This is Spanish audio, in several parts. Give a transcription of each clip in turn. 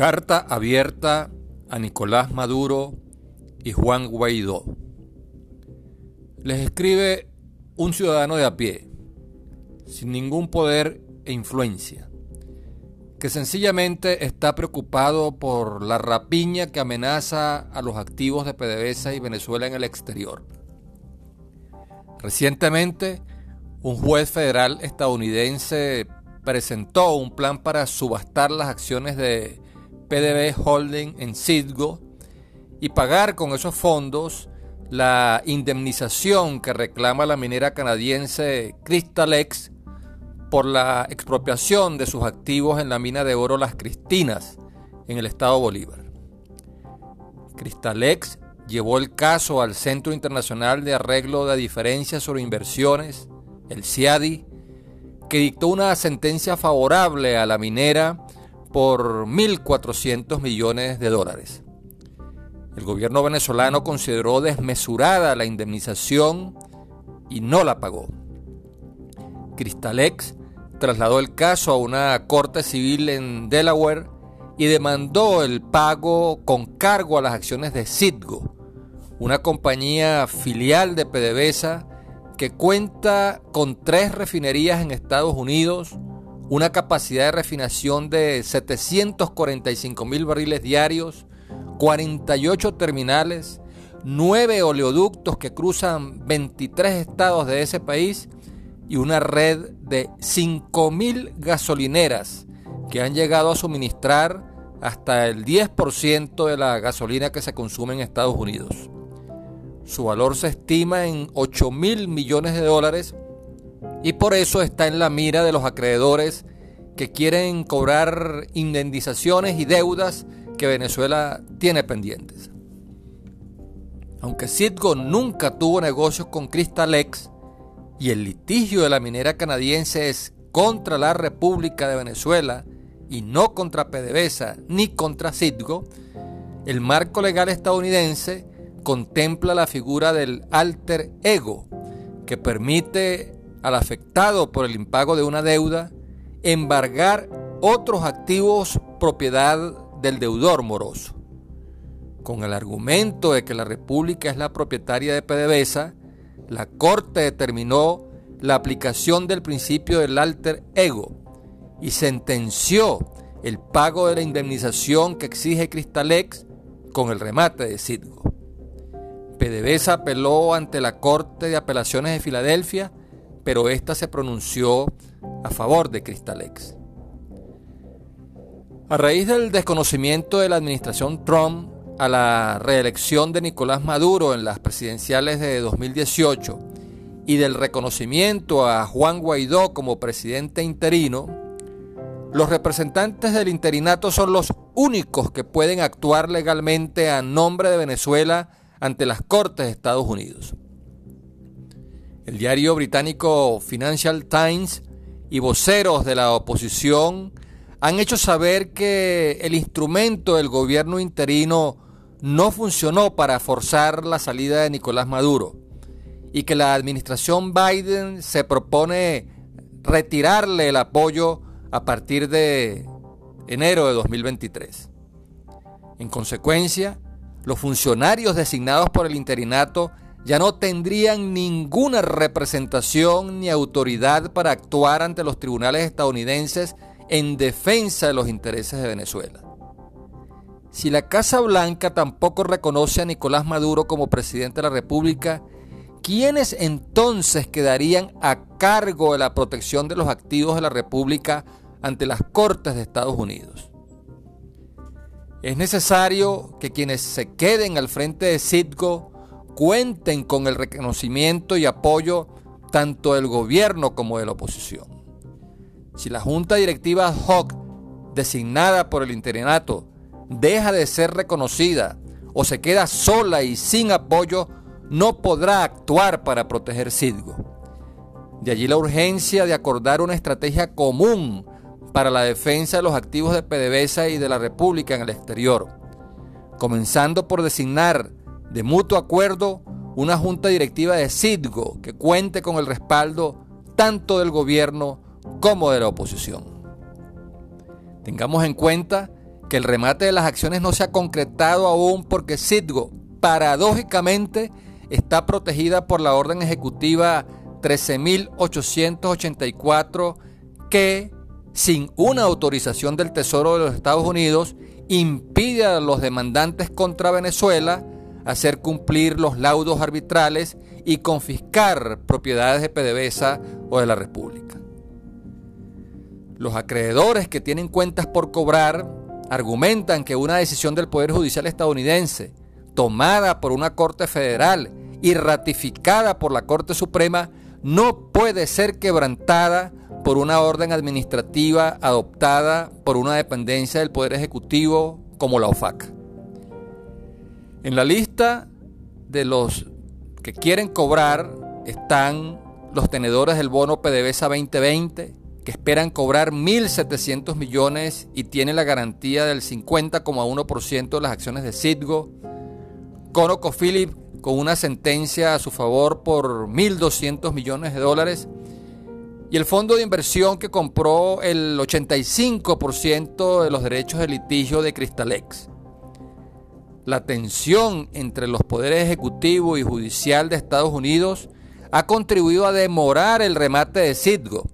Carta abierta a Nicolás Maduro y Juan Guaidó. Les escribe un ciudadano de a pie, sin ningún poder e influencia, que sencillamente está preocupado por la rapiña que amenaza a los activos de PDVSA y Venezuela en el exterior. Recientemente, un juez federal estadounidense presentó un plan para subastar las acciones de PDB Holding en Citgo y pagar con esos fondos la indemnización que reclama la minera canadiense Crystalex por la expropiación de sus activos en la mina de oro Las Cristinas en el estado Bolívar. Crystalex llevó el caso al Centro Internacional de Arreglo de Diferencias sobre Inversiones, el CIADI, que dictó una sentencia favorable a la minera por 1.400 millones de dólares. El gobierno venezolano consideró desmesurada la indemnización y no la pagó. Cristalex trasladó el caso a una corte civil en Delaware y demandó el pago con cargo a las acciones de Citgo, una compañía filial de PDVSA que cuenta con tres refinerías en Estados Unidos, una capacidad de refinación de 745 mil barriles diarios, 48 terminales, 9 oleoductos que cruzan 23 estados de ese país y una red de 5 mil gasolineras que han llegado a suministrar hasta el 10% de la gasolina que se consume en Estados Unidos. Su valor se estima en 8 mil millones de dólares y por eso está en la mira de los acreedores que quieren cobrar indemnizaciones y deudas que Venezuela tiene pendientes. Aunque Citgo nunca tuvo negocios con Crystalex y el litigio de la minera canadiense es contra la República de Venezuela y no contra PDVSA ni contra Citgo, el marco legal estadounidense contempla la figura del alter ego que permite al afectado por el impago de una deuda embargar otros activos propiedad del deudor moroso. Con el argumento de que la República es la propietaria de PDVSA, la Corte determinó la aplicación del principio del alter ego y sentenció el pago de la indemnización que exige Cristalex con el remate de Citgo. PDVSA apeló ante la Corte de Apelaciones de Filadelfia pero ésta se pronunció a favor de Cristalex. A raíz del desconocimiento de la administración Trump a la reelección de Nicolás Maduro en las presidenciales de 2018 y del reconocimiento a Juan Guaidó como presidente interino, los representantes del interinato son los únicos que pueden actuar legalmente a nombre de Venezuela ante las Cortes de Estados Unidos. El diario británico Financial Times y voceros de la oposición han hecho saber que el instrumento del gobierno interino no funcionó para forzar la salida de Nicolás Maduro y que la administración Biden se propone retirarle el apoyo a partir de enero de 2023. En consecuencia, los funcionarios designados por el interinato ya no tendrían ninguna representación ni autoridad para actuar ante los tribunales estadounidenses en defensa de los intereses de Venezuela. Si la Casa Blanca tampoco reconoce a Nicolás Maduro como presidente de la República, ¿quiénes entonces quedarían a cargo de la protección de los activos de la República ante las Cortes de Estados Unidos? Es necesario que quienes se queden al frente de Citgo cuenten con el reconocimiento y apoyo tanto del gobierno como de la oposición. Si la junta directiva ad hoc designada por el interinato deja de ser reconocida o se queda sola y sin apoyo, no podrá actuar para proteger Citgo. De allí la urgencia de acordar una estrategia común para la defensa de los activos de PDVSA y de la República en el exterior, comenzando por designar de mutuo acuerdo una junta directiva de Citgo que cuente con el respaldo tanto del gobierno como de la oposición. Tengamos en cuenta que el remate de las acciones no se ha concretado aún porque Citgo, paradójicamente, está protegida por la orden ejecutiva 13.884 que, sin una autorización del Tesoro de los Estados Unidos, impide a los demandantes contra Venezuela hacer cumplir los laudos arbitrales y confiscar propiedades de PDVSA o de la República. Los acreedores que tienen cuentas por cobrar argumentan que una decisión del Poder Judicial estadounidense, tomada por una Corte Federal y ratificada por la Corte Suprema, no puede ser quebrantada por una orden administrativa adoptada por una dependencia del Poder Ejecutivo como la OFAC. En la lista de los que quieren cobrar están los tenedores del bono PDVSA 2020, que esperan cobrar 1.700 millones y tienen la garantía del 50,1% de las acciones de Citgo. ConocoPhillips con una sentencia a su favor por 1.200 millones de dólares. Y el fondo de inversión que compró el 85% de los derechos de litigio de Crystalex. La tensión entre los poderes ejecutivo y judicial de Estados Unidos ha contribuido a demorar el remate de Citgo,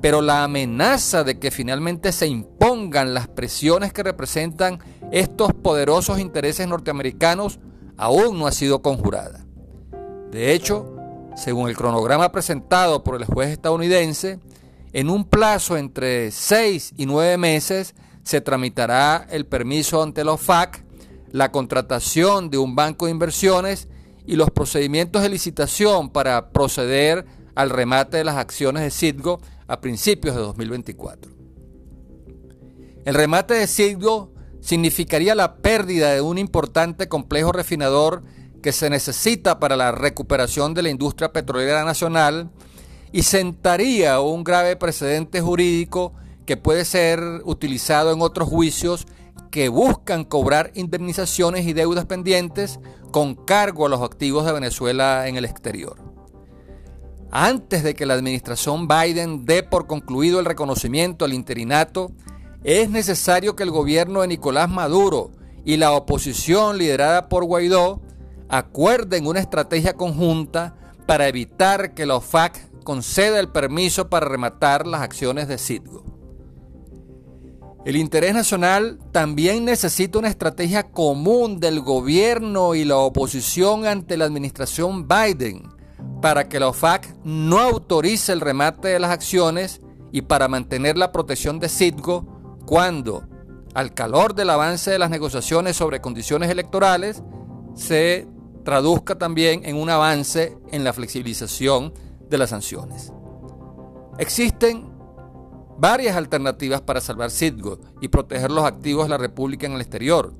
pero la amenaza de que finalmente se impongan las presiones que representan estos poderosos intereses norteamericanos aún no ha sido conjurada. De hecho, según el cronograma presentado por el juez estadounidense, en un plazo entre 6 y 9 meses se tramitará el permiso ante la OFAC, la contratación de un banco de inversiones y los procedimientos de licitación para proceder al remate de las acciones de Citgo a principios de 2024. El remate de Citgo significaría la pérdida de un importante complejo refinador que se necesita para la recuperación de la industria petrolera nacional y sentaría un grave precedente jurídico que puede ser utilizado en otros juicios que buscan cobrar indemnizaciones y deudas pendientes con cargo a los activos de Venezuela en el exterior. Antes de que la administración Biden dé por concluido el reconocimiento al interinato, es necesario que el gobierno de Nicolás Maduro y la oposición liderada por Guaidó acuerden una estrategia conjunta para evitar que la OFAC conceda el permiso para rematar las acciones de Citgo. El interés nacional también necesita una estrategia común del gobierno y la oposición ante la administración Biden para que la OFAC no autorice el remate de las acciones y para mantener la protección de Citgo cuando, al calor del avance de las negociaciones sobre condiciones electorales, se traduzca también en un avance en la flexibilización de las sanciones. Existen varias alternativas para salvar Citgo y proteger los activos de la República en el exterior.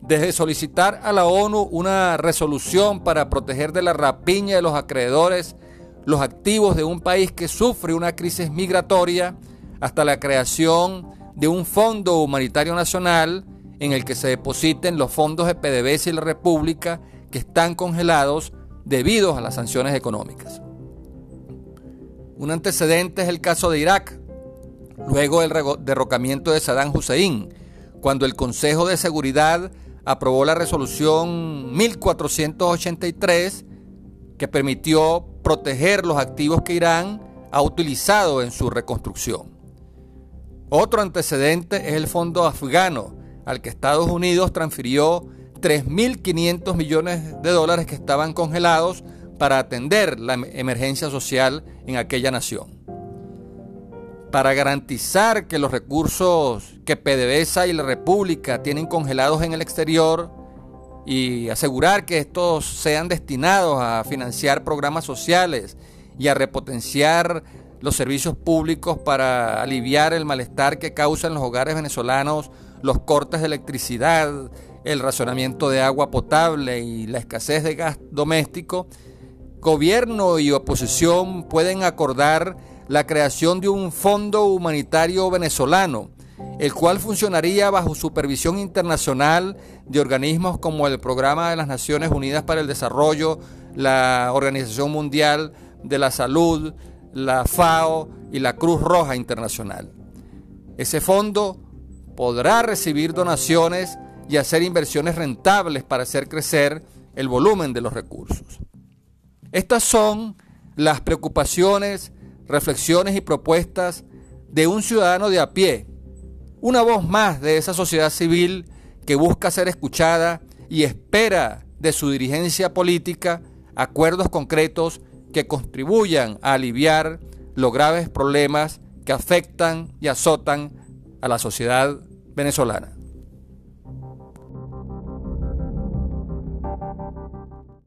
Desde solicitar a la ONU una resolución para proteger de la rapiña de los acreedores los activos de un país que sufre una crisis migratoria, hasta la creación de un fondo humanitario nacional en el que se depositen los fondos de PDVSA y la República que están congelados debido a las sanciones económicas. Un antecedente es el caso de Irak, luego del derrocamiento de Saddam Hussein, cuando el Consejo de Seguridad aprobó la resolución 1483 que permitió proteger los activos que Irán ha utilizado en su reconstrucción. Otro antecedente es el fondo afgano, al que Estados Unidos transfirió 3.500 millones de dólares que estaban congelados para atender la emergencia social en aquella nación. Para garantizar que los recursos que PDVSA y la República tienen congelados en el exterior y asegurar que estos sean destinados a financiar programas sociales y a repotenciar los servicios públicos para aliviar el malestar que causan los hogares venezolanos los cortes de electricidad, el racionamiento de agua potable y la escasez de gas doméstico, gobierno y oposición pueden acordar la creación de un fondo humanitario venezolano, el cual funcionaría bajo supervisión internacional de organismos como el Programa de las Naciones Unidas para el Desarrollo, la Organización Mundial de la Salud, la FAO y la Cruz Roja Internacional. Ese fondo podrá recibir donaciones y hacer inversiones rentables para hacer crecer el volumen de los recursos. Estas son las preocupaciones, reflexiones y propuestas de un ciudadano de a pie, una voz más de esa sociedad civil que busca ser escuchada y espera de su dirigencia política acuerdos concretos que contribuyan a aliviar los graves problemas que afectan y azotan a la sociedad venezolana.